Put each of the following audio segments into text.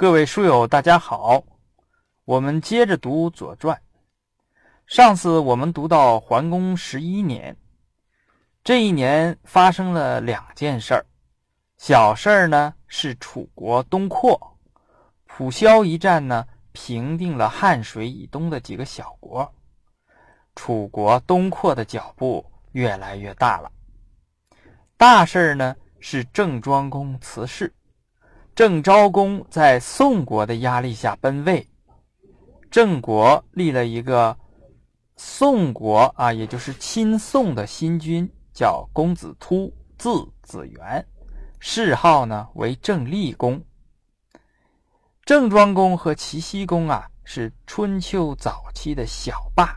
各位书友，大家好，我们接着读《左传》。上次我们读到桓公十一年，这一年发生了两件事儿。小事儿呢是楚国东扩，蒲萧一战呢平定了汉水以东的几个小国，楚国东扩的脚步越来越大了。大事儿呢是郑庄公辞世，郑昭公在宋国的压力下奔位，郑国立了一个。宋国啊，也就是亲宋的新君，叫公子突，字子元，谥号呢为郑厉公。郑庄公和齐僖公啊，是春秋早期的小霸。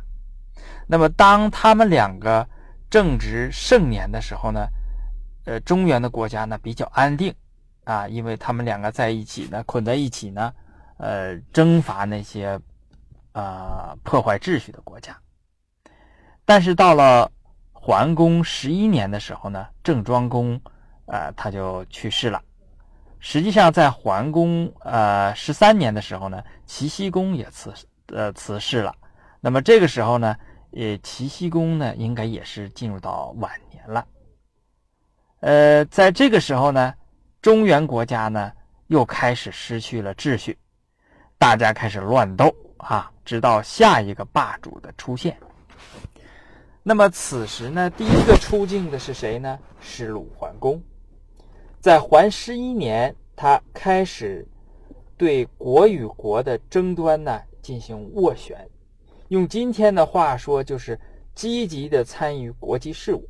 那么，当他们两个正值盛年的时候呢，呃，中原的国家呢比较安定啊，因为他们两个在一起呢，捆在一起呢，呃，征伐那些啊破坏秩序的国家。但是到了桓公十一年的时候呢，郑庄公，呃，他就去世了。实际上，在桓公呃十三年的时候呢，齐僖公也辞呃辞世了。那么这个时候呢，呃，齐僖公呢，应该也是进入到晚年了。呃，在这个时候呢，中原国家呢又开始失去了秩序，大家开始乱斗啊，直到下一个霸主的出现。那么此时呢，第一个出境的是谁呢？是鲁桓公。在桓十一年，他开始对国与国的争端呢进行斡旋，用今天的话说，就是积极的参与国际事务。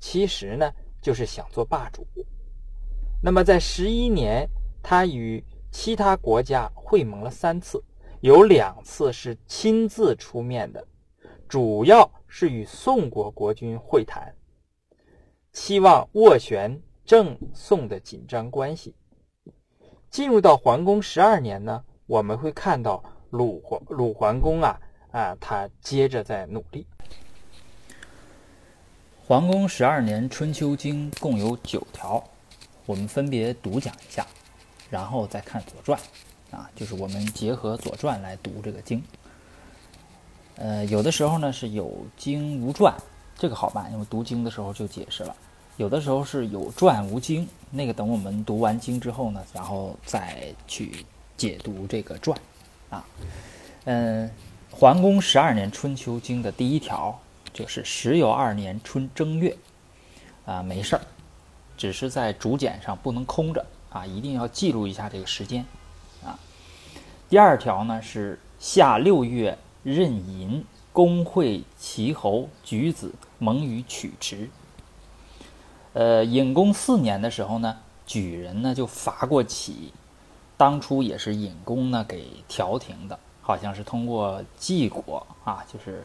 其实呢，就是想做霸主。那么在十一年，他与其他国家会盟了三次，有两次是亲自出面的，主要。是与宋国国君会谈，期望斡旋郑宋的紧张关系。进入到桓公十二年呢，我们会看到鲁桓鲁桓公啊啊，他接着在努力。桓公十二年《春秋经》共有九条，我们分别读讲一下，然后再看《左传》，啊，就是我们结合《左传》来读这个经。呃，有的时候呢是有经无传，这个好办，因为读经的时候就解释了。有的时候是有传无经，那个等我们读完经之后呢，然后再去解读这个传。啊，嗯，桓公十二年春秋经的第一条就是时有二年春正月，啊，没事儿，只是在竹简上不能空着啊，一定要记录一下这个时间。啊，第二条呢是夏六月。任寅，公会齐侯举子蒙于曲池。呃，尹公四年的时候呢，举人呢就伐过齐，当初也是尹公呢给调停的，好像是通过晋国啊，就是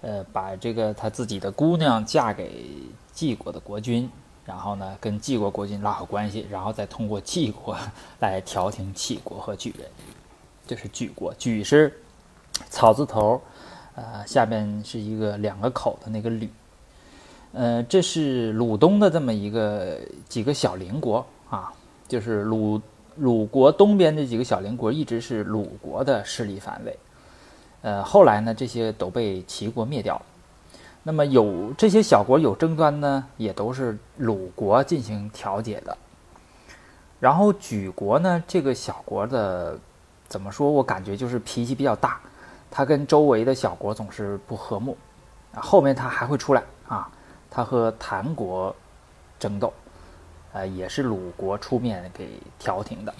呃把这个他自己的姑娘嫁给晋国的国君，然后呢跟晋国国君拉好关系，然后再通过晋国 来调停齐国和举人，这是莒国，莒是。草字头，呃，下边是一个两个口的那个吕，呃，这是鲁东的这么一个几个小邻国啊，就是鲁鲁国东边这几个小邻国一直是鲁国的势力范围，呃，后来呢，这些都被齐国灭掉了。那么有这些小国有争端呢，也都是鲁国进行调解的。然后莒国呢，这个小国的怎么说？我感觉就是脾气比较大。他跟周围的小国总是不和睦，后面他还会出来啊，他和谭国争斗，呃，也是鲁国出面给调停的。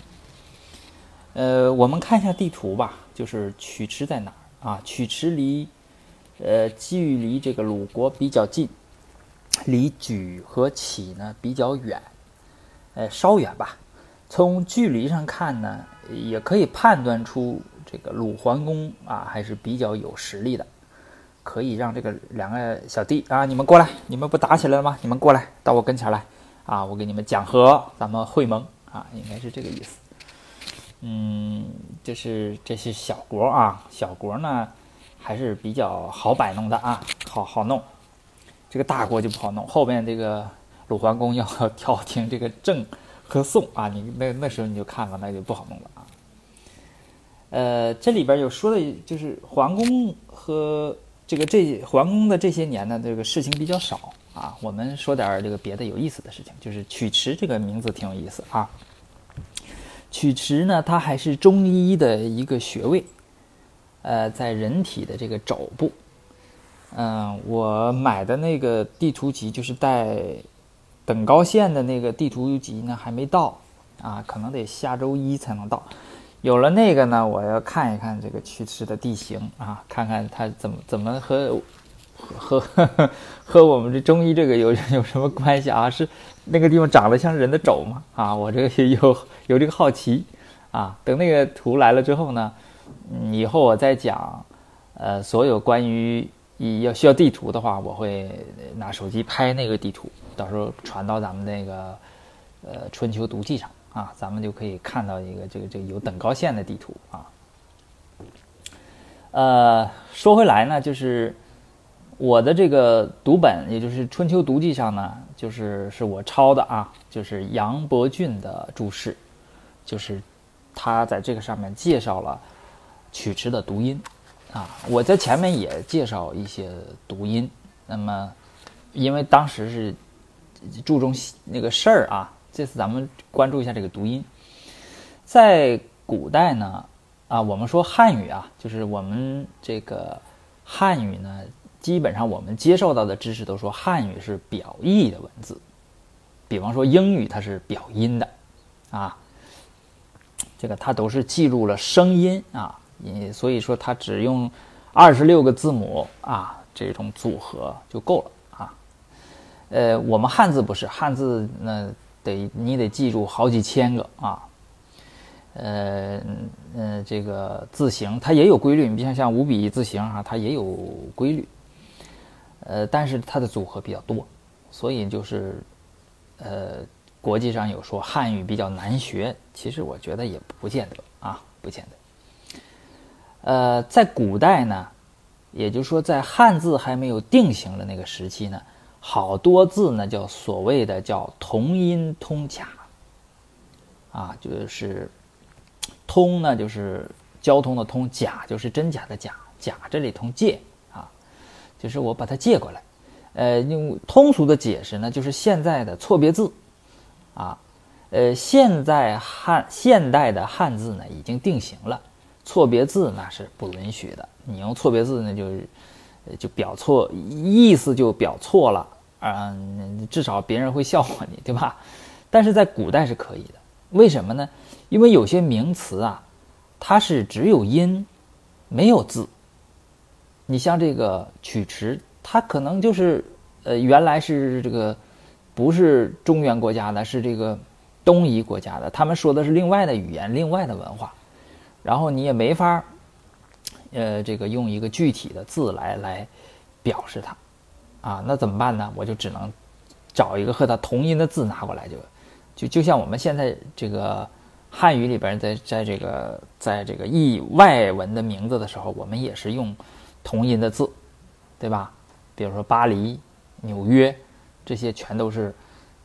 呃，我们看一下地图吧，就是曲池在哪儿啊？曲池离，呃，距离这个鲁国比较近，离莒和齐呢比较远，呃，稍远吧。从距离上看呢，也可以判断出。这个鲁桓公啊，还是比较有实力的，可以让这个两个小弟啊，你们过来，你们不打起来了吗？你们过来，到我跟前来啊，我给你们讲和，咱们会盟啊，应该是这个意思。嗯，这是这是小国啊，小国呢还是比较好摆弄的啊，好好弄。这个大国就不好弄，后边这个鲁桓公要调停这个郑和宋啊，你那那时候你就看了，那就不好弄了啊。呃，这里边有说的就是桓公和这个这桓公的这些年呢，这个事情比较少啊。我们说点这个别的有意思的事情，就是曲池这个名字挺有意思啊。曲池呢，它还是中医的一个穴位，呃，在人体的这个肘部。嗯，我买的那个地图集就是带等高线的那个地图集呢，还没到啊，可能得下周一才能到。有了那个呢，我要看一看这个曲池的地形啊，看看它怎么怎么和和和 和我们这中医这个有 有什么关系啊？是那个地方长得像人的肘吗？啊，我这个有有这个好奇啊。等那个图来了之后呢，以后我再讲，呃，所有关于。要需要地图的话，我会拿手机拍那个地图，到时候传到咱们那个呃春秋读记上啊，咱们就可以看到一个这个这个有等高线的地图啊。呃，说回来呢，就是我的这个读本，也就是春秋读记上呢，就是是我抄的啊，就是杨伯峻的注释，就是他在这个上面介绍了曲池的读音。啊，我在前面也介绍一些读音。那么，因为当时是注重那个事儿啊，这次咱们关注一下这个读音。在古代呢，啊，我们说汉语啊，就是我们这个汉语呢，基本上我们接受到的知识都说汉语是表意的文字。比方说英语它是表音的，啊，这个它都是记录了声音啊。你所以说，它只用二十六个字母啊，这种组合就够了啊。呃，我们汉字不是汉字，那得你得记住好几千个啊。呃呃，这个字形它也有规律，你像像五笔字形哈，它也有规律。呃，但是它的组合比较多，所以就是呃，国际上有说汉语比较难学，其实我觉得也不见得啊，不见得。呃，在古代呢，也就是说，在汉字还没有定型的那个时期呢，好多字呢叫所谓的叫同音通假，啊，就是通呢就是交通的通，假就是真假的假，假这里通借啊，就是我把它借过来，呃，用通俗的解释呢，就是现在的错别字，啊，呃，现在汉现代的汉字呢已经定型了。错别字那是不允许的，你用错别字那就就表错意思就表错了啊，至少别人会笑话你，对吧？但是在古代是可以的，为什么呢？因为有些名词啊，它是只有音没有字。你像这个曲池，它可能就是呃原来是这个不是中原国家的，是这个东夷国家的，他们说的是另外的语言，另外的文化。然后你也没法呃，这个用一个具体的字来来表示它，啊，那怎么办呢？我就只能找一个和它同音的字拿过来，就就就像我们现在这个汉语里边，在在这个在这个译外文的名字的时候，我们也是用同音的字，对吧？比如说巴黎、纽约，这些全都是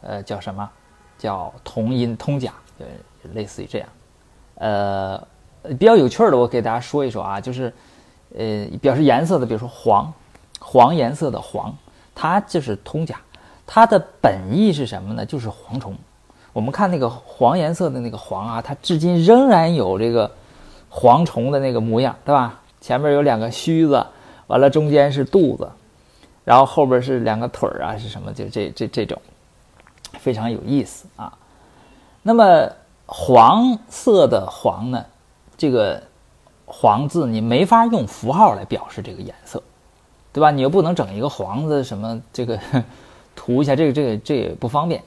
呃叫什么？叫同音通假，呃，类似于这样，呃。比较有趣的，我给大家说一说啊，就是，呃，表示颜色的，比如说黄，黄颜色的黄，它就是通假，它的本意是什么呢？就是蝗虫。我们看那个黄颜色的那个黄啊，它至今仍然有这个蝗虫的那个模样，对吧？前面有两个须子，完了中间是肚子，然后后边是两个腿儿啊，是什么？就这这这种，非常有意思啊。那么黄色的黄呢？这个“黄”字你没法用符号来表示这个颜色，对吧？你又不能整一个黄字什么这个涂一下，这个这个这也不方便。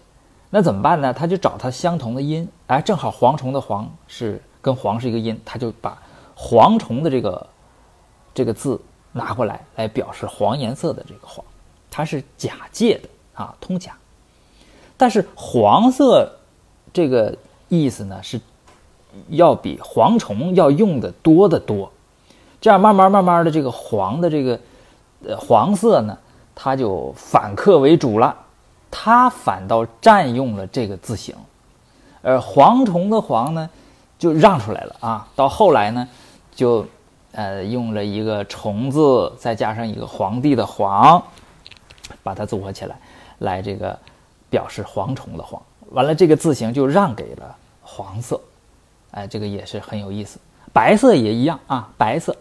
那怎么办呢？他就找它相同的音，哎，正好蝗虫的“蝗”是跟“黄”是一个音，他就把蝗虫的这个这个字拿过来，来表示黄颜色的这个“黄”，它是假借的啊，通假。但是黄色这个意思呢是。要比蝗虫要用的多得多，这样慢慢慢慢的，这个黄的这个呃黄色呢，它就反客为主了，它反倒占用了这个字形，而，蝗虫的蝗呢，就让出来了啊。到后来呢，就呃用了一个虫字，再加上一个皇帝的皇，把它组合起来，来这个表示蝗虫的蝗。完了，这个字形就让给了黄色，哎，这个也是很有意思。白色也一样啊，白色，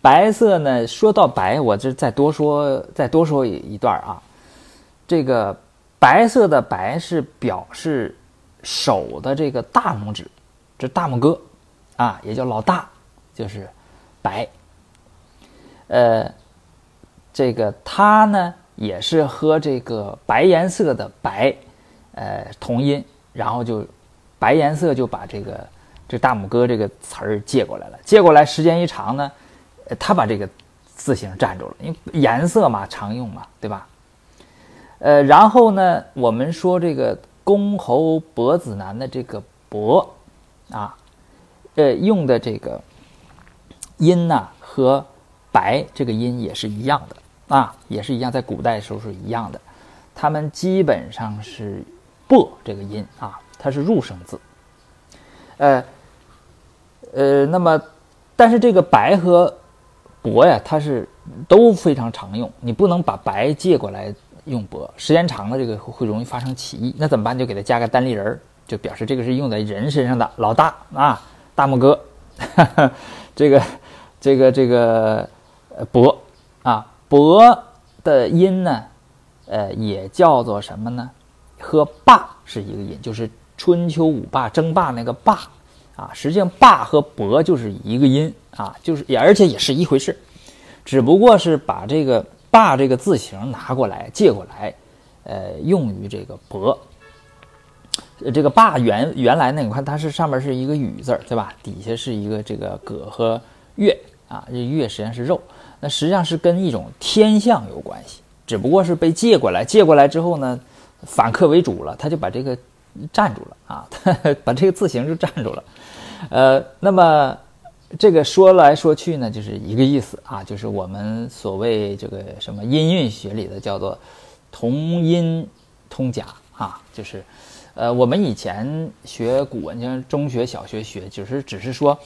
白色呢，说到白，我这再多说再多说一段啊。这个白色的白是表示。手的这个大拇指，这大拇哥，啊，也叫老大，就是白。呃，这个它呢也是和这个白颜色的白，呃，同音，然后就白颜色就把这个这大拇哥这个词儿借过来了。借过来时间一长呢，他把这个字形占住了，因为颜色嘛常用嘛，对吧？呃，然后呢，我们说这个。公侯伯子男的这个伯，啊，呃，用的这个音呢和白这个音也是一样的啊，也是一样，在古代的时候是一样的，他们基本上是薄这个音啊，它是入声字，呃，呃，那么但是这个白和伯呀，它是都非常常用，你不能把白借过来。用伯时间长了，这个会容易发生歧义。那怎么办？就给它加个单立人儿，就表示这个是用在人身上的老大啊，大拇哥。这个这个这个伯啊，伯的音呢，呃，也叫做什么呢？和霸是一个音，就是春秋五霸争霸那个霸啊。实际上霸和伯就是一个音啊，就是也而且也是一回事，只不过是把这个。霸这个字形拿过来借过来，呃，用于这个博。这个霸原原来呢，你看它是上面是一个雨字儿，对吧？底下是一个这个葛和月啊，这月实际上是肉，那实际上是跟一种天象有关系，只不过是被借过来，借过来之后呢，反客为主了，他就把这个占住了啊，把这个字形就占住了，呃，那么。这个说来说去呢，就是一个意思啊，就是我们所谓这个什么音韵学里的叫做同音通假啊，就是，呃，我们以前学古文，像中学、小学学，就是只是说，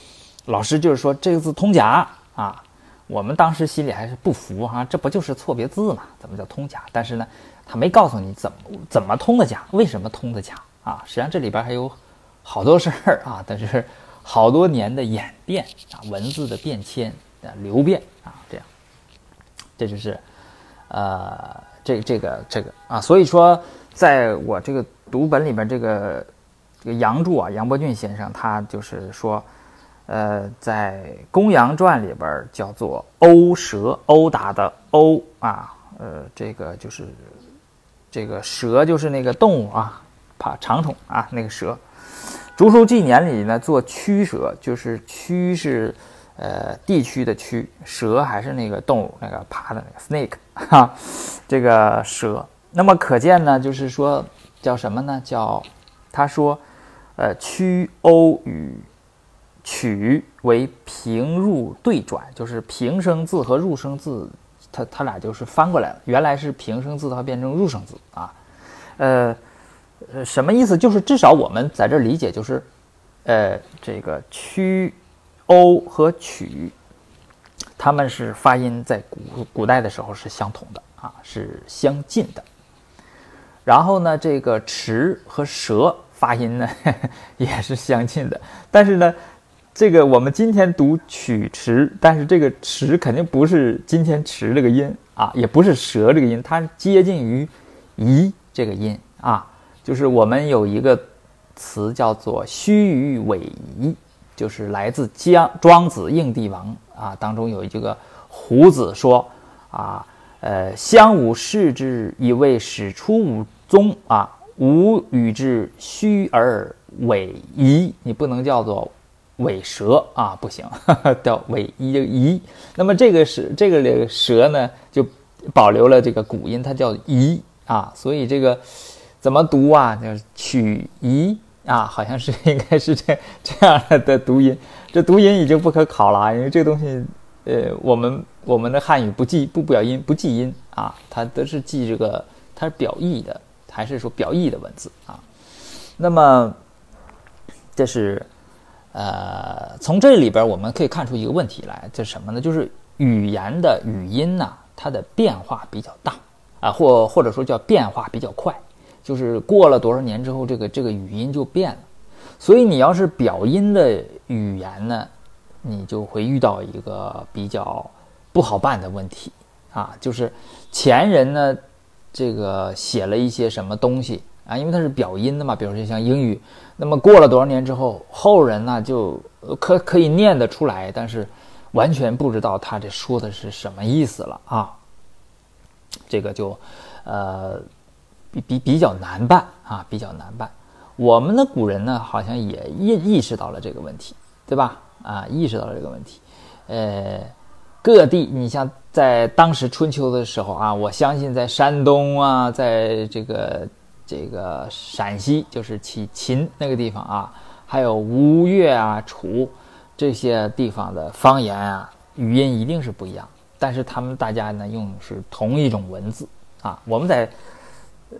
老师就是说这个字通假啊，我们当时心里还是不服哈，这不就是错别字嘛？怎么叫通假？但是呢，他没告诉你怎么怎么通的假，为什么通的假啊？实际上这里边还有好多事儿啊，但是。好多年的演变啊，文字的变迁啊，流变啊，这样，这就是，呃，这这个这个啊，所以说，在我这个读本里边，这个这个杨柱啊，杨伯峻先生他就是说，呃，在《公羊传》里边叫做殴蛇，殴打的殴啊，呃，这个就是这个蛇就是那个动物啊，爬长虫啊，那个蛇。《竹书纪年》里呢，做驱蛇，就是驱是，呃，地区的驱，蛇还是那个动物，那个爬的那个 snake，哈，这个蛇。那么可见呢，就是说叫什么呢？叫他说，呃，驱欧与曲为平入对转，就是平声字和入声字，它它俩就是翻过来了。原来是平声字，它变成入声字啊，呃。呃，什么意思？就是至少我们在这理解，就是，呃，这个曲、欧和曲，他们是发音在古古代的时候是相同的啊，是相近的。然后呢，这个池和舌发音呢 也是相近的。但是呢，这个我们今天读曲池，但是这个池肯定不是今天池这个音啊，也不是舌这个音，它接近于夷这个音啊。就是我们有一个词叫做虚与委夷，就是来自江庄子应帝王啊当中有一个胡子说啊，呃，相武视之以为始出武宗啊，吾与之虚而委夷，你不能叫做尾蛇啊，不行，叫尾夷夷。那么这个是这个这个蛇呢，就保留了这个古音，它叫夷啊，所以这个。怎么读啊？就是曲夷啊，好像是应该是这这样的读音。这读音已经不可考了啊，因为这个东西，呃，我们我们的汉语不记不表音不记音啊，它都是记这个它是表意的，还是说表意的文字啊？那么，这是呃，从这里边我们可以看出一个问题来，这什么呢？就是语言的语音呐，它的变化比较大啊，或或者说叫变化比较快，就是过了多少年之后，这个这个语音就变了。所以你要是表音的语言呢，你就会遇到一个比较不好办的问题啊，就是前人呢，这个写了一些什么东西啊，因为它是表音的嘛，比如说像英语。那么过了多少年之后，后人呢就可可以念得出来，但是完全不知道他这说的是什么意思了啊。这个就呃比比比较难办啊，比较难办。我们的古人呢，好像也意意识到了这个问题，对吧？啊，意识到了这个问题。呃，各地你像在当时春秋的时候啊，我相信在山东啊，在这个。这个陕西就是齐秦那个地方啊，还有吴越啊、楚这些地方的方言啊，语音一定是不一样。但是他们大家呢用是同一种文字啊。我们在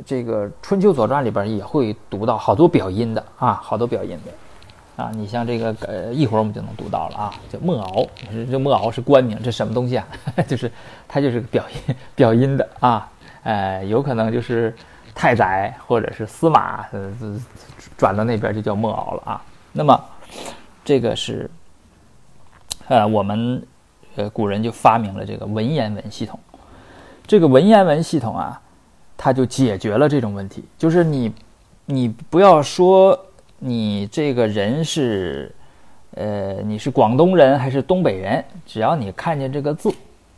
这个《春秋左传》里边也会读到好多表音的啊，好多表音的啊。你像这个呃，一会儿我们就能读到了啊，叫莫敖，这莫敖是官名，这什么东西啊？就是它就是个表音表音的啊，呃，有可能就是。太宰或者是司马，呃，转到那边就叫莫敖了啊。那么，这个是，呃，我们呃古人就发明了这个文言文系统。这个文言文系统啊，它就解决了这种问题。就是你，你不要说你这个人是，呃，你是广东人还是东北人，只要你看见这个字，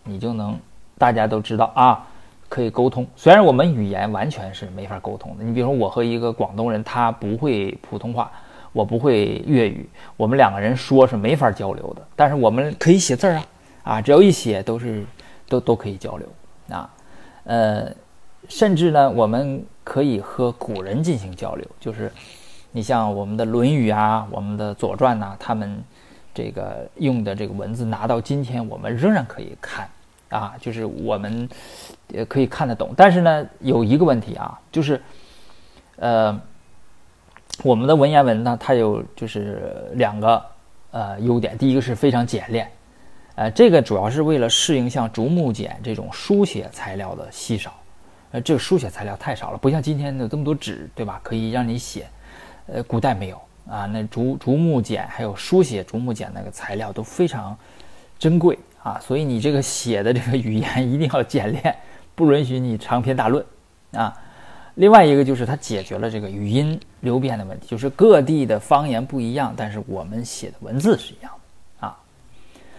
你就能大家都知道啊。可以沟通，虽然我们语言完全是没法沟通的。你比如说，我和一个广东人，他不会普通话，我不会粤语，我们两个人说是没法交流的。但是我们可以写字儿啊，啊，只要一写都是都都可以交流啊。呃，甚至呢，我们可以和古人进行交流，就是你像我们的《论语》啊，我们的《左传》呐，他们这个用的这个文字拿到今天，我们仍然可以看。啊，就是我们也可以看得懂，但是呢，有一个问题啊，就是，呃，我们的文言文呢，它有就是两个呃优点，第一个是非常简练，呃，这个主要是为了适应像竹木简这种书写材料的稀少，呃，这个书写材料太少了，不像今天的这么多纸，对吧？可以让你写，呃，古代没有啊，那竹竹木简还有书写竹木简那个材料都非常珍贵。啊，所以你这个写的这个语言一定要简练，不允许你长篇大论，啊。另外一个就是它解决了这个语音流变的问题，就是各地的方言不一样，但是我们写的文字是一样的啊。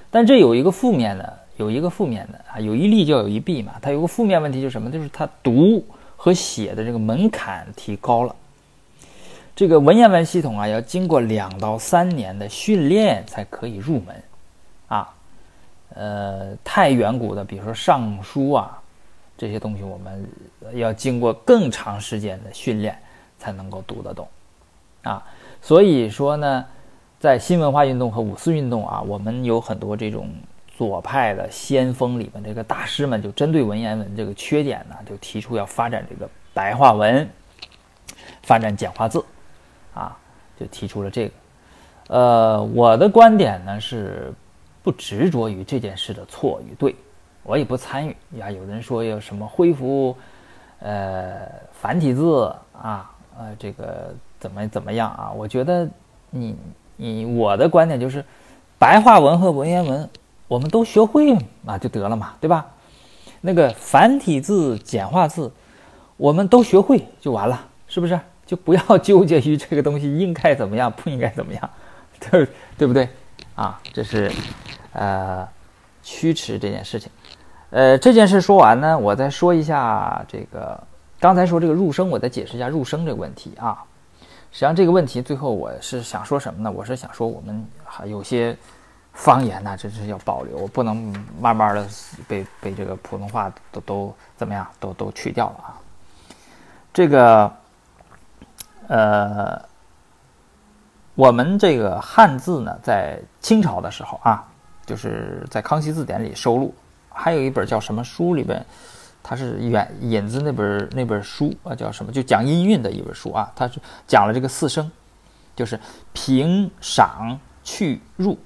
但这有一个负面的，有一个负面的啊，有一利就有一弊嘛。它有个负面问题就是什么？就是它读和写的这个门槛提高了。这个文言文系统啊，要经过两到三年的训练才可以入门，啊。呃，太远古的，比如说《尚书》啊，这些东西我们要经过更长时间的训练才能够读得懂，啊，所以说呢，在新文化运动和五四运动啊，我们有很多这种左派的先锋里面这个大师们，就针对文言文这个缺点呢，就提出要发展这个白话文，发展简化字，啊，就提出了这个。呃，我的观点呢是。不执着于这件事的错与对，我也不参与呀。有人说要什么恢复，呃，繁体字啊，呃，这个怎么怎么样啊？我觉得你你我的观点就是，白话文和文言文我们都学会啊就得了嘛，对吧？那个繁体字、简化字，我们都学会就完了，是不是？就不要纠结于这个东西应该怎么样，不应该怎么样，对对不对？啊，这是，呃，驱驰这件事情，呃，这件事说完呢，我再说一下这个，刚才说这个入声，我再解释一下入声这个问题啊。实际上这个问题最后我是想说什么呢？我是想说我们还有些方言呢，这是要保留，不能慢慢的被被这个普通话都都怎么样，都都去掉了啊。这个，呃。我们这个汉字呢，在清朝的时候啊，就是在《康熙字典》里收录，还有一本叫什么书里边，它是远引自那本那本书啊，叫什么？就讲音韵的一本书啊，它是讲了这个四声，就是平赏去入。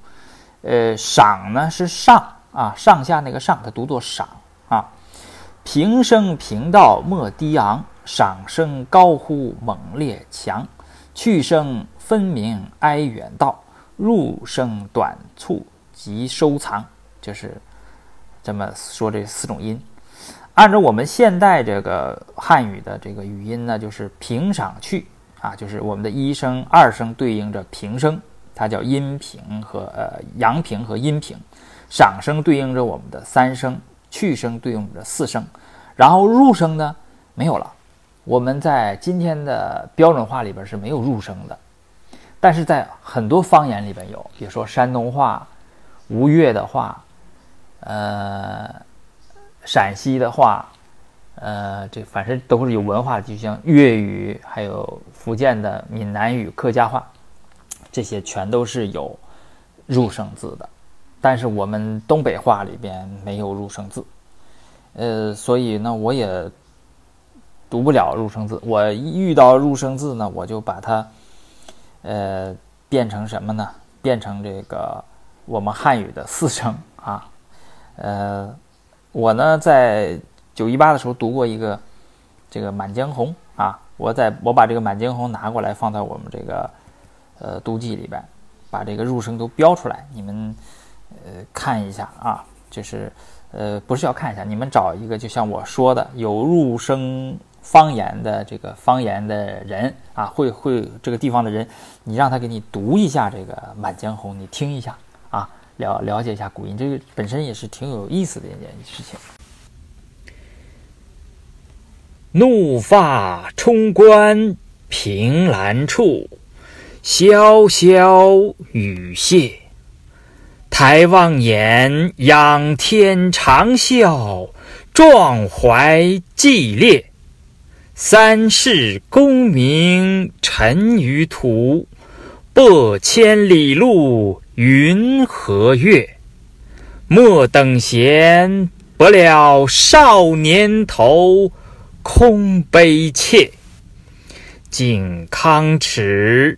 呃，赏呢是上啊，上下那个上，它读作赏啊。平声平道莫低昂，赏声高呼猛烈强。去声分明哀远道，入声短促即收藏。就是这么说这四种音。按照我们现代这个汉语的这个语音呢，就是平赏去啊，就是我们的一声、二声对应着平声。它叫阴平和呃阳平和阴平，赏声对应着我们的三声，去声对应着四声，然后入声呢没有了。我们在今天的标准化里边是没有入声的，但是在很多方言里边有，比如说山东话、吴越的话，呃，陕西的话，呃，这反正都是有文化的，就像粤语，还有福建的闽南语、客家话。这些全都是有入声字的，但是我们东北话里边没有入声字，呃，所以呢，我也读不了入声字。我遇到入声字呢，我就把它呃变成什么呢？变成这个我们汉语的四声啊。呃，我呢在九一八的时候读过一个这个《满江红》啊，我在我把这个《满江红》拿过来放在我们这个。呃，读记里边，把这个入声都标出来，你们呃看一下啊，就是呃不是要看一下，你们找一个就像我说的有入声方言的这个方言的人啊，会会这个地方的人，你让他给你读一下这个《满江红》，你听一下啊，了了解一下古音，这个本身也是挺有意思的一件事情。怒发冲冠，凭栏处。潇潇雨歇，抬望眼，仰天长啸，壮怀激烈。三世功名尘与土，百千里路云和月。莫等闲，不料少年头，空悲切。靖康耻。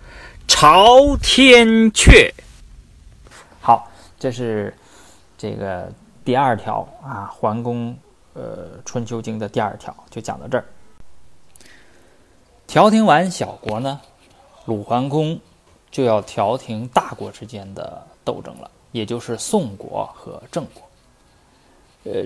朝天阙。好，这是这个第二条啊，桓公呃《春秋经》的第二条就讲到这儿。调停完小国呢，鲁桓公就要调停大国之间的斗争了，也就是宋国和郑国。呃，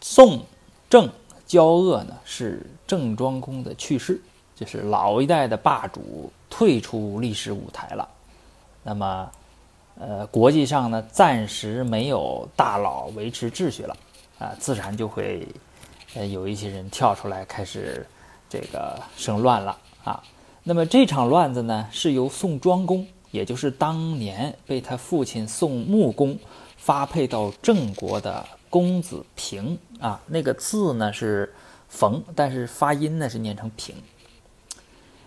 宋郑交恶呢，是郑庄公的去世，就是老一代的霸主。退出历史舞台了，那么，呃，国际上呢，暂时没有大佬维持秩序了，啊，自然就会，呃，有一些人跳出来开始这个生乱了啊。那么这场乱子呢，是由宋庄公，也就是当年被他父亲宋穆公发配到郑国的公子平啊，那个字呢是冯，但是发音呢是念成平。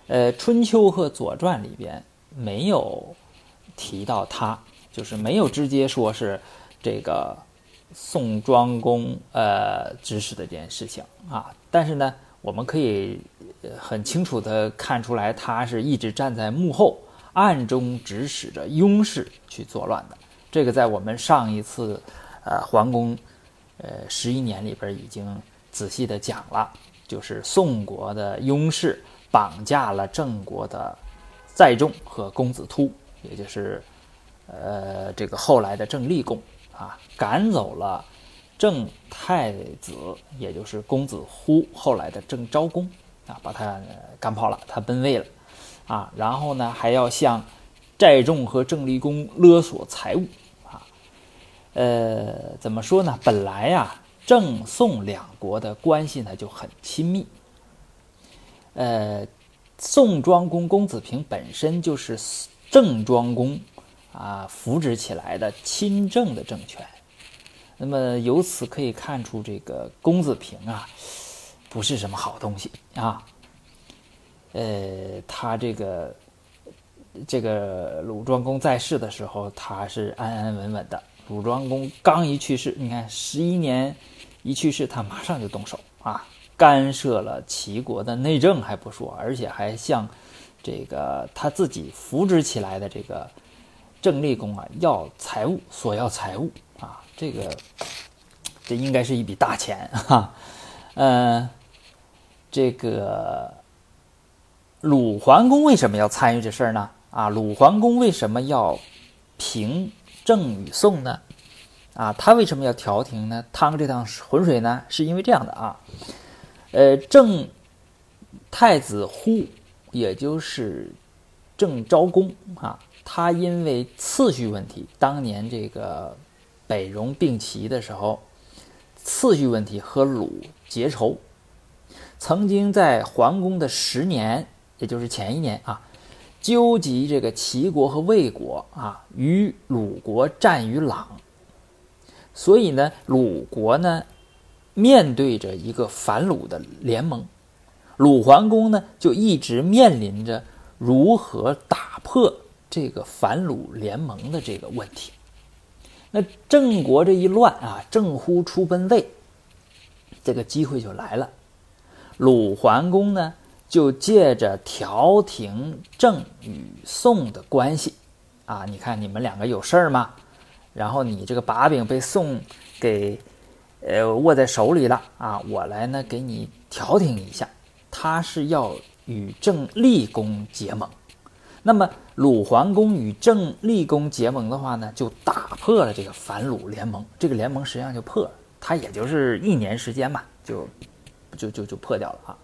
呃，《春秋》和《左传》里边没有提到他，就是没有直接说是这个宋庄公呃指使的这件事情啊。但是呢，我们可以很清楚的看出来，他是一直站在幕后，暗中指使着雍氏去作乱的。这个在我们上一次呃桓公呃十一年里边已经仔细的讲了，就是宋国的雍氏。绑架了郑国的载仲和公子突，也就是呃这个后来的郑立公啊，赶走了郑太子，也就是公子忽后来的郑昭公啊，把他赶跑了，他奔位了啊。然后呢，还要向载仲和郑立公勒索财物啊。呃，怎么说呢？本来呀，郑宋两国的关系呢就很亲密。呃，宋庄公公子平本身就是郑庄公啊扶植起来的亲政的政权。那么由此可以看出，这个公子平啊，不是什么好东西啊。呃，他这个这个鲁庄公在世的时候，他是安安稳稳的。鲁庄公刚一去世，你看十一年一去世，他马上就动手啊，干涉了齐国的内政还不说，而且还向这个他自己扶植起来的这个郑立公啊要财物，索要财物啊。这个，这应该是一笔大钱哈，呃，这个鲁桓公为什么要参与这事儿呢？啊，鲁桓公为什么要平郑与宋呢？啊，他为什么要调停呢？趟这趟浑水呢？是因为这样的啊，呃，郑太子忽，也就是郑昭公啊，他因为次序问题，当年这个。北戎并齐的时候，次序问题和鲁结仇，曾经在桓公的十年，也就是前一年啊，纠集这个齐国和魏国啊，与鲁国战于朗。所以呢，鲁国呢，面对着一个反鲁的联盟，鲁桓公呢，就一直面临着如何打破这个反鲁联盟的这个问题。那郑国这一乱啊，郑乎出奔魏，这个机会就来了。鲁桓公呢，就借着调停郑与宋的关系，啊，你看你们两个有事儿吗？然后你这个把柄被宋给呃握在手里了啊，我来呢给你调停一下。他是要与郑立公结盟。那么鲁桓公与郑立公结盟的话呢，就打破了这个反鲁联盟，这个联盟实际上就破了，他也就是一年时间嘛，就就就就破掉了啊。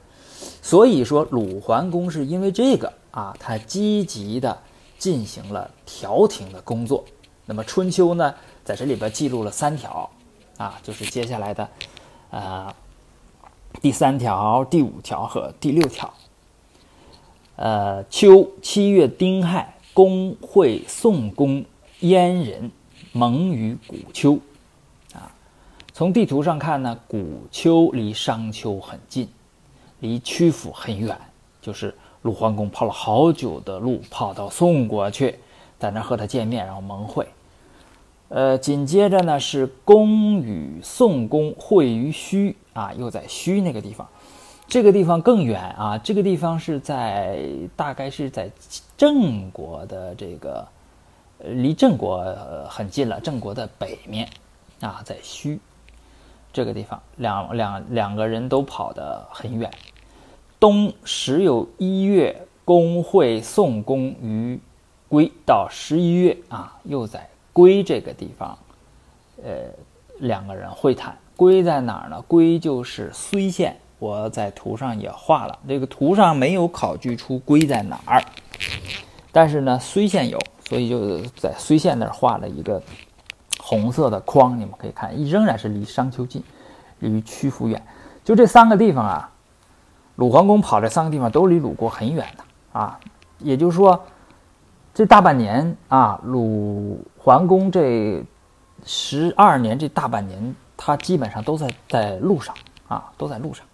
所以说鲁桓公是因为这个啊，他积极的进行了调停的工作。那么春秋呢，在这里边记录了三条啊，就是接下来的呃第三条、第五条和第六条。呃，秋七月丁亥，公会宋公燕人盟于古丘。啊，从地图上看呢，古丘离商丘很近，离曲阜很远。就是鲁桓公跑了好久的路，跑到宋国去，在那和他见面，然后盟会。呃，紧接着呢，是公与宋公会于胥啊，又在胥那个地方。这个地方更远啊！这个地方是在大概是在郑国的这个，离郑国很近了。郑国的北面啊，在胥这个地方，两两两个人都跑得很远。冬时有一月，公会宋公于归，到十一月啊，又在归这个地方，呃，两个人会谈。归在哪儿呢？归就是睢县。我在图上也画了，这个图上没有考据出归在哪儿，但是呢，睢县有，所以就在睢县那儿画了一个红色的框，你们可以看，仍然是离商丘近，离曲阜远。就这三个地方啊，鲁桓公跑这三个地方都离鲁国很远的啊，也就是说，这大半年啊，鲁桓公这十二年这大半年，他基本上都在在路上啊，都在路上。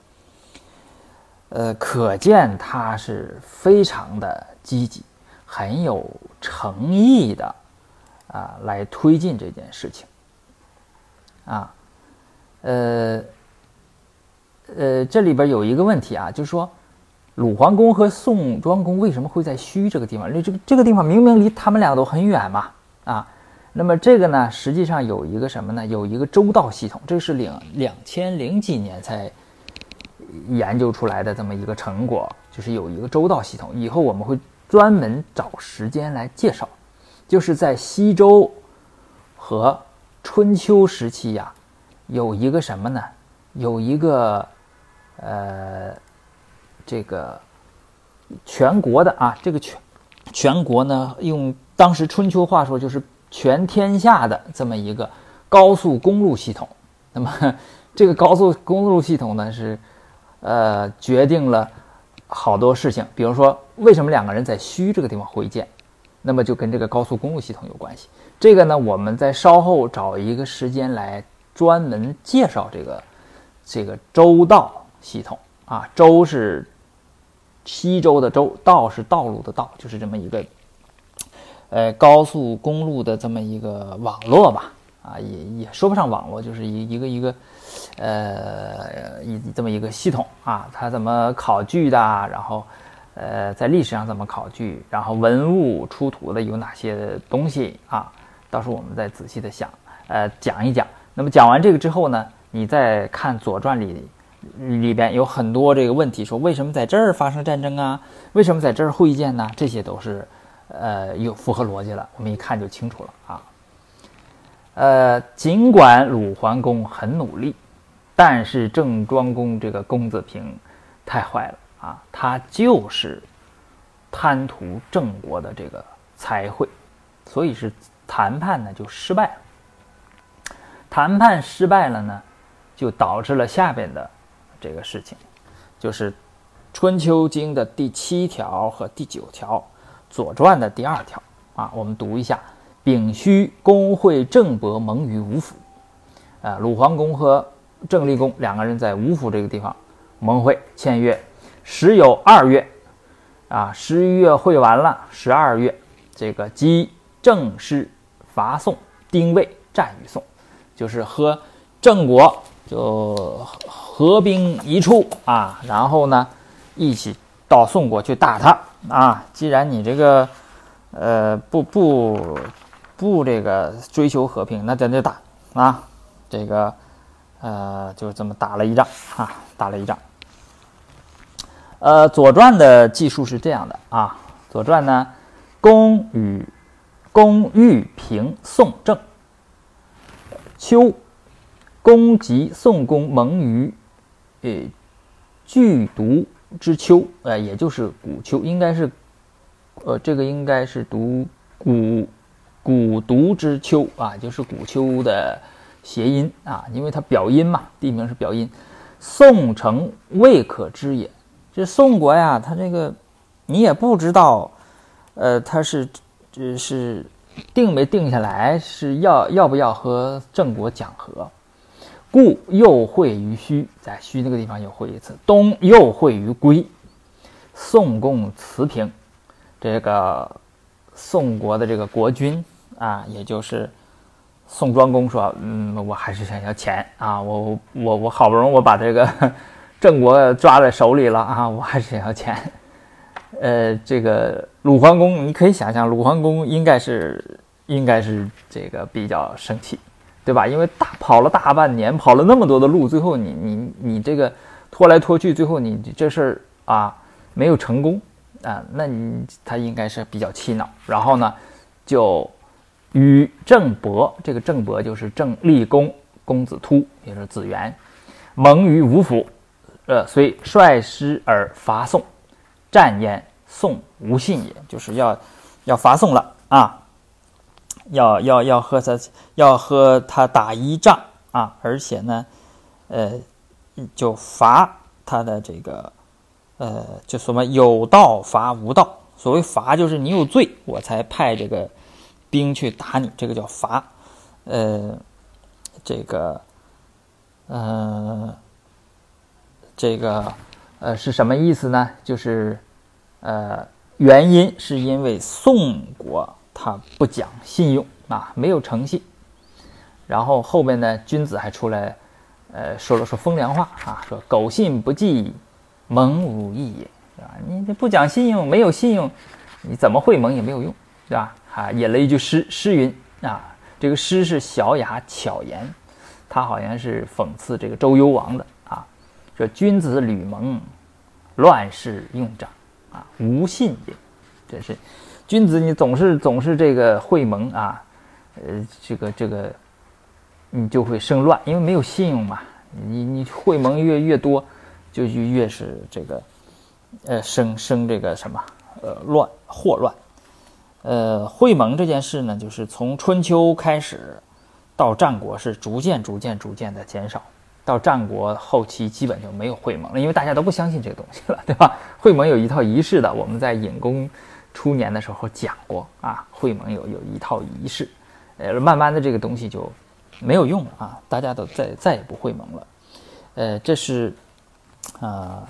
呃，可见他是非常的积极，很有诚意的啊，来推进这件事情。啊，呃，呃，这里边有一个问题啊，就是说，鲁桓公和宋庄公为什么会在胥这个地方？这这个这个地方明明离他们两个都很远嘛，啊，那么这个呢，实际上有一个什么呢？有一个周道系统，这是两两千零几年才。研究出来的这么一个成果，就是有一个周道系统。以后我们会专门找时间来介绍。就是在西周和春秋时期呀，有一个什么呢？有一个呃，这个全国的啊，这个全全国呢，用当时春秋话说，就是全天下的这么一个高速公路系统。那么这个高速公路系统呢是。呃，决定了好多事情，比如说为什么两个人在虚这个地方会见，那么就跟这个高速公路系统有关系。这个呢，我们在稍后找一个时间来专门介绍这个这个周道系统啊，周是西周的周，道是道路的道，就是这么一个呃高速公路的这么一个网络吧。啊，也也说不上网络，就是一一个一个，呃，一这么一个系统啊。它怎么考据的？然后，呃，在历史上怎么考据？然后文物出土的有哪些东西啊？到时候我们再仔细的想，呃，讲一讲。那么讲完这个之后呢，你再看《左传》里里边有很多这个问题，说为什么在这儿发生战争啊？为什么在这儿会见呢？这些都是，呃，有符合逻辑了。我们一看就清楚了啊。呃，尽管鲁桓公很努力，但是郑庄公这个公子平太坏了啊！他就是贪图郑国的这个财会，所以是谈判呢就失败了。谈判失败了呢，就导致了下边的这个事情，就是《春秋经》的第七条和第九条，《左传》的第二条啊，我们读一下。丙戌，公会郑伯盟于吴府。啊，鲁桓公和郑厉公两个人在吴府这个地方盟会签约。时有二月，啊，十一月会完了，十二月，这个即郑师伐宋，丁未战于宋，就是和郑国就合兵一处啊，然后呢，一起到宋国去打他啊。既然你这个，呃，不不。不，这个追求和平，那咱就打啊！这个，呃，就这么打了一仗啊，打了一仗。呃，《左传》的记述是这样的啊，《左传》呢，公与公欲平宋郑，秋，公及宋公盟于，呃，巨毒之秋，呃，也就是古秋，应该是，呃，这个应该是读古。古毒之秋啊，就是古丘的谐音啊，因为它表音嘛，地名是表音。宋城未可知也，这宋国呀，它这个你也不知道，呃，它是这是定没定下来，是要要不要和郑国讲和，故又会于虚，在虚那个地方又会一次，东又会于归，宋共辞平，这个宋国的这个国君。啊，也就是宋庄公说：“嗯，我还是想要钱啊！我我我好不容易我把这个 郑国抓在手里了啊，我还是想要钱。”呃，这个鲁桓公，你可以想象，鲁桓公应该是应该是这个比较生气，对吧？因为大跑了大半年，跑了那么多的路，最后你你你这个拖来拖去，最后你这事儿啊没有成功啊，那你他应该是比较气恼，然后呢就。与郑伯，这个郑伯就是郑立公公子突，也是子元，盟于吴府，呃，遂率师而伐宋，战焉，宋无信也，就是要要伐宋了啊，要要要和他要和他打一仗啊，而且呢，呃，就罚他的这个，呃，就什么有道罚无道，所谓罚就是你有罪，我才派这个。兵去打你，这个叫罚，呃，这个，呃，这个，呃，是什么意思呢？就是，呃，原因是因为宋国他不讲信用啊，没有诚信。然后后边呢，君子还出来，呃，说了说风凉话啊，说苟信不济，盟无益也，对吧？你这不讲信用，没有信用，你怎么会盟也没有用，对吧？啊，引了一句诗，诗云啊，这个诗是小雅巧言，他好像是讽刺这个周幽王的啊，说君子吕蒙，乱世用长啊，无信也，这是君子你总是总是这个会盟啊，呃，这个这个你就会生乱，因为没有信用嘛，你你会盟越越多，就就越是这个呃生生这个什么呃乱祸乱。呃，会盟这件事呢，就是从春秋开始，到战国是逐渐、逐渐、逐渐的减少。到战国后期基本就没有会盟了，因为大家都不相信这个东西了，对吧？会盟有一套仪式的，我们在引弓初年的时候讲过啊，会盟有有一套仪式，呃，慢慢的这个东西就没有用了啊，大家都再再也不会盟了，呃，这是啊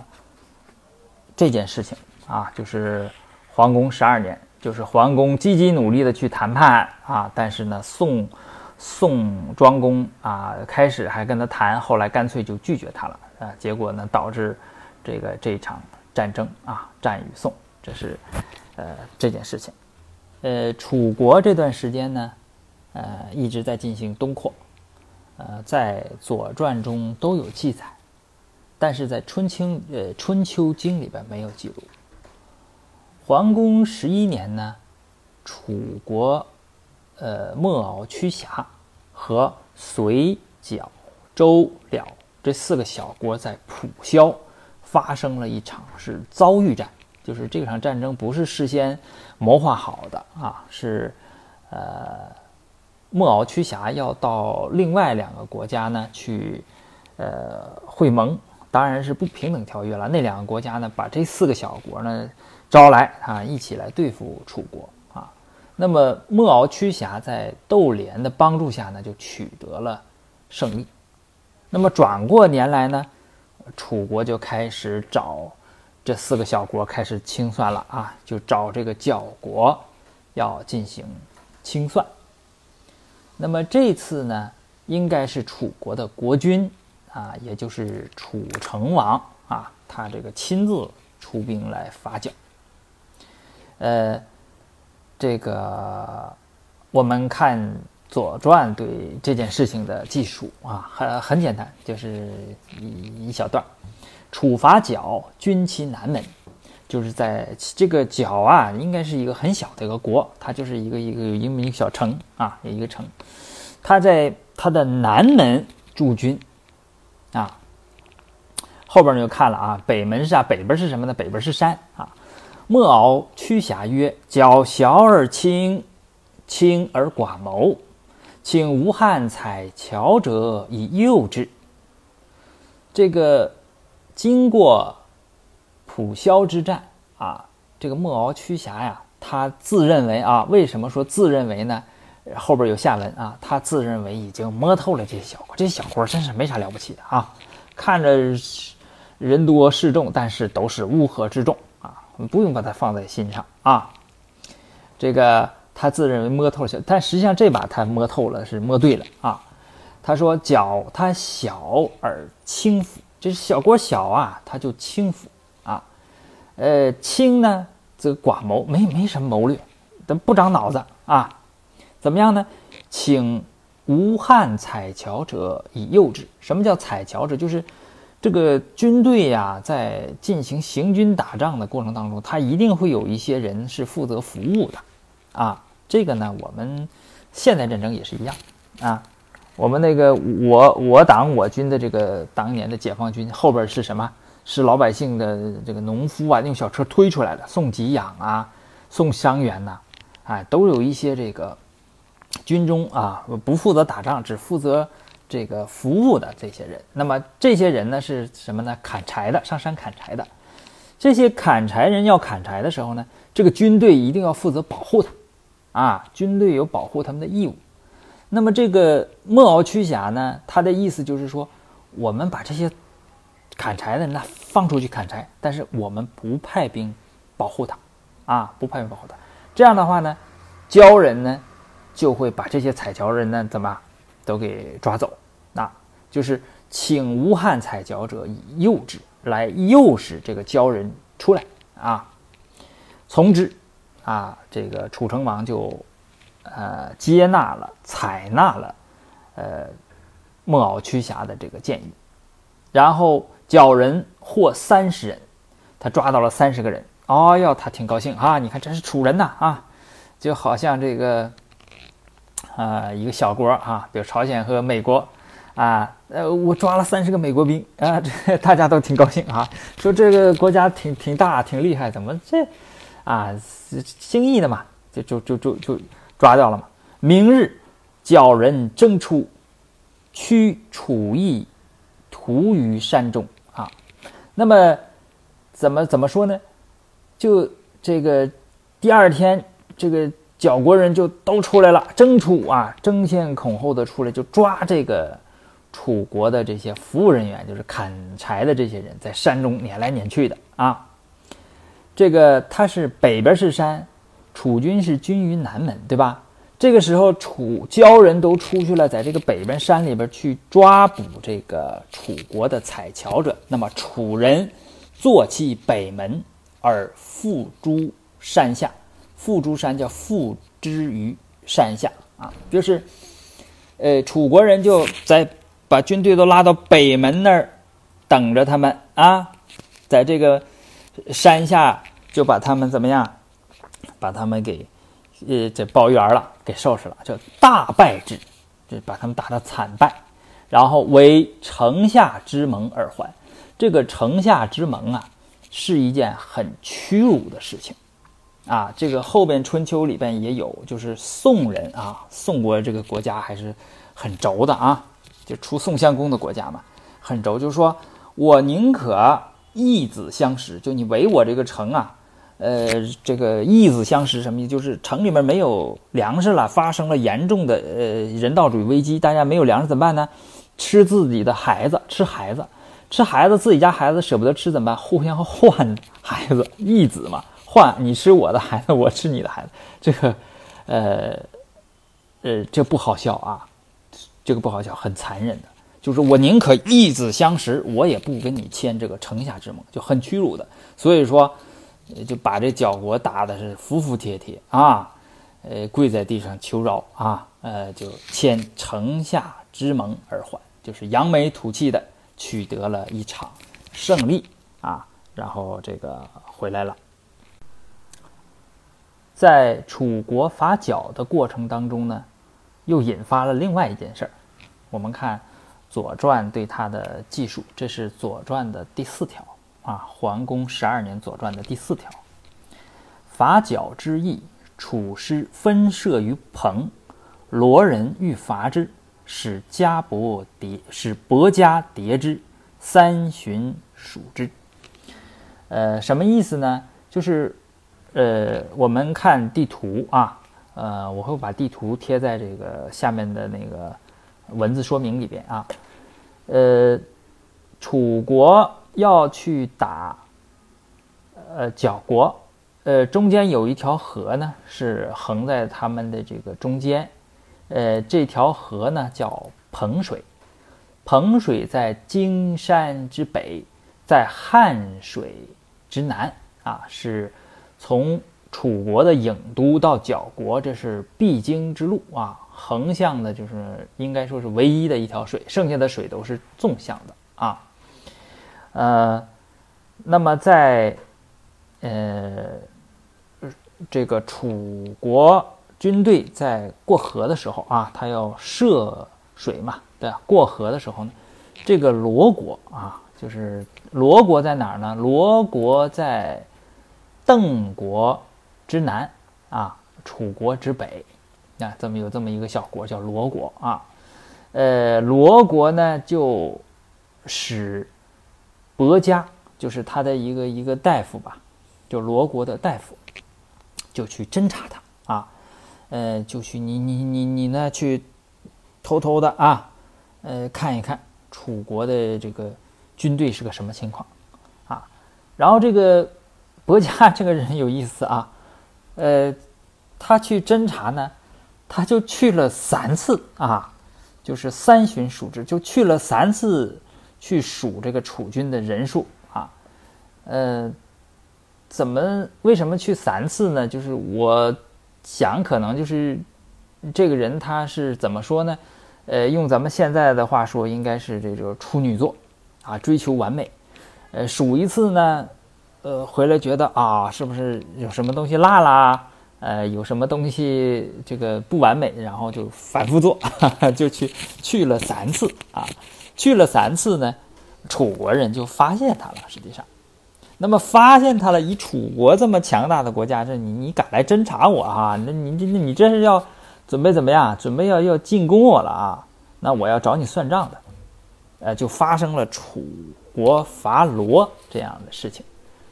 这件事情啊，就是皇宫十二年，就是皇宫积极努力的去谈判啊，但是呢，宋。宋庄公啊，开始还跟他谈，后来干脆就拒绝他了啊。结果呢，导致这个这场战争啊，战与宋，这是呃这件事情。呃，楚国这段时间呢，呃一直在进行东扩，呃，在《左传》中都有记载，但是在《春秋》呃《春秋经》里边没有记录。桓公十一年呢，楚国。呃，莫敖、屈瑕和随、角、周、了这四个小国在蒲萧发生了一场是遭遇战，就是这场战争不是事先谋划好的啊，是呃莫敖、屈瑕要到另外两个国家呢去呃会盟，当然是不平等条约了。那两个国家呢，把这四个小国呢招来啊，一起来对付楚国啊。那么莫敖屈瑕在窦连的帮助下呢，就取得了胜利。那么转过年来呢，楚国就开始找这四个小国开始清算了啊，就找这个角国要进行清算。那么这次呢，应该是楚国的国君啊，也就是楚成王啊，他这个亲自出兵来发角，呃。这个我们看《左传》对这件事情的记述啊，很很简单，就是一一小段处罚角，军其南门，就是在这个角啊，应该是一个很小的一个国，它就是一个一个一个小城啊，有一个城，它在它的南门驻军啊。后边就看了啊，北门是啊，北边是什么呢？北边是山啊。莫敖屈瑕曰：“较小而轻，轻而寡谋，请吴汉采樵者以诱之。”这个经过蒲萧之战啊，这个莫敖屈瑕呀，他自认为啊，为什么说自认为呢？后边有下文啊，他自认为已经摸透了这些小国，这些小国真是没啥了不起的啊，看着人多势众，但是都是乌合之众啊。不用把它放在心上啊，这个他自认为摸透了，但实际上这把他摸透了，是摸对了啊。他说：“脚他小而轻浮，这是小国小啊，他就轻浮啊。呃，轻呢则寡谋，没没什么谋略，他不长脑子啊。怎么样呢？请吴汉采樵者以诱之。什么叫采樵者？就是。”这个军队呀，在进行行军打仗的过程当中，他一定会有一些人是负责服务的，啊，这个呢，我们现代战争也是一样，啊，我们那个我我党我军的这个当年的解放军后边是什么？是老百姓的这个农夫啊，用小车推出来的，送给养啊，送伤员呐，哎，都有一些这个军中啊，不负责打仗，只负责。这个服务的这些人，那么这些人呢是什么呢？砍柴的，上山砍柴的。这些砍柴人要砍柴的时候呢，这个军队一定要负责保护他，啊，军队有保护他们的义务。那么这个莫敖屈瑕呢，他的意思就是说，我们把这些砍柴的人呢放出去砍柴，但是我们不派兵保护他，啊，不派兵保护他。这样的话呢，鲛人呢就会把这些采樵人呢怎么？都给抓走，那就是请吴汉采樵者以诱之，来诱使这个鲛人出来啊。从之，啊，这个楚成王就呃接纳了、采纳了呃莫敖屈瑕的这个建议，然后鲛人获三十人，他抓到了三十个人，哦哟，他挺高兴啊！你看，这是楚人呐啊，就好像这个。啊，一个小国啊，比如朝鲜和美国，啊，呃，我抓了三十个美国兵啊，这大家都挺高兴啊，说这个国家挺挺大，挺厉害，怎么这，啊，兴义的嘛，就就就就就抓掉了嘛。明日，叫人征出，驱楚邑屠于山中啊。那么怎么怎么说呢？就这个第二天，这个缴国人就都出来了，争楚啊，争先恐后的出来就抓这个楚国的这些服务人员，就是砍柴的这些人，在山中撵来撵去的啊。这个他是北边是山，楚军是军于南门，对吧？这个时候，楚交人都出去了，在这个北边山里边去抓捕这个楚国的采樵者。那么，楚人坐骑北门而付诸山下，付诸山叫付之于山下啊，就是，呃，楚国人就在把军队都拉到北门那儿等着他们啊，在这个山下就把他们怎么样，把他们给。呃，这包圆了，给收拾了，叫大败之，就把他们打得惨败，然后为城下之盟而还。这个城下之盟啊，是一件很屈辱的事情啊。这个后边春秋里边也有，就是宋人啊，宋国这个国家还是很轴的啊，就出宋襄公的国家嘛，很轴，就是说我宁可义子相食，就你围我这个城啊。呃，这个义子相食什么意思？就是城里面没有粮食了，发生了严重的呃人道主义危机，大家没有粮食怎么办呢？吃自己的孩子，吃孩子，吃孩子，自己家孩子舍不得吃怎么办？互相换孩子，义子嘛，换你吃我的孩子，我吃你的孩子，这个，呃，呃，这不好笑啊，这个不好笑，很残忍的，就是我宁可义子相食，我也不跟你签这个城下之盟，就很屈辱的，所以说。就把这缴国打的是服服帖帖啊，呃，跪在地上求饶啊，呃，就签城下之盟而还，就是扬眉吐气的取得了一场胜利啊，然后这个回来了。在楚国伐缴的过程当中呢，又引发了另外一件事儿。我们看《左传》对他的记述，这是《左传》的第四条。啊，桓公十二年左传的第四条，伐缴之役，楚师分设于彭，罗人欲伐之，使家伯迭，使伯家迭之，三旬属之。呃，什么意思呢？就是，呃，我们看地图啊，呃，我会把地图贴在这个下面的那个文字说明里边啊，呃，楚国。要去打，呃，角国，呃，中间有一条河呢，是横在他们的这个中间，呃，这条河呢叫彭水，彭水在荆山之北，在汉水之南啊，是从楚国的郢都到角国，这是必经之路啊，横向的，就是应该说是唯一的一条水，剩下的水都是纵向的啊。呃，那么在呃这个楚国军队在过河的时候啊，他要涉水嘛，对吧？过河的时候呢，这个罗国啊，就是罗国在哪儿呢？罗国在邓国之南啊，楚国之北啊，这么有这么一个小国叫罗国啊。呃，罗国呢就使。伯家就是他的一个一个大夫吧，就罗国的大夫，就去侦查他啊，呃，就去你你你你呢去偷偷的啊，呃，看一看楚国的这个军队是个什么情况啊。然后这个伯家 这个人有意思啊，呃，他去侦查呢，他就去了三次啊，就是三巡数之，就去了三次。去数这个楚军的人数啊，呃，怎么为什么去三次呢？就是我想可能就是这个人他是怎么说呢？呃，用咱们现在的话说，应该是这个处女座啊，追求完美。呃，数一次呢，呃，回来觉得啊，是不是有什么东西落了？呃，有什么东西这个不完美，然后就反复做，就去去了三次啊。去了三次呢，楚国人就发现他了。实际上，那么发现他了，以楚国这么强大的国家，这你你敢来侦察我哈、那你你你这是要准备怎么样？准备要要进攻我了啊？那我要找你算账的。呃，就发生了楚国伐罗这样的事情。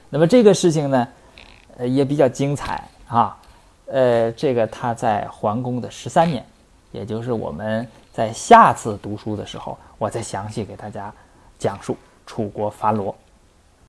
那么这个事情呢，呃，也比较精彩啊。呃，这个他在桓公的十三年，也就是我们在下次读书的时候。我再详细给大家讲述楚国伐罗。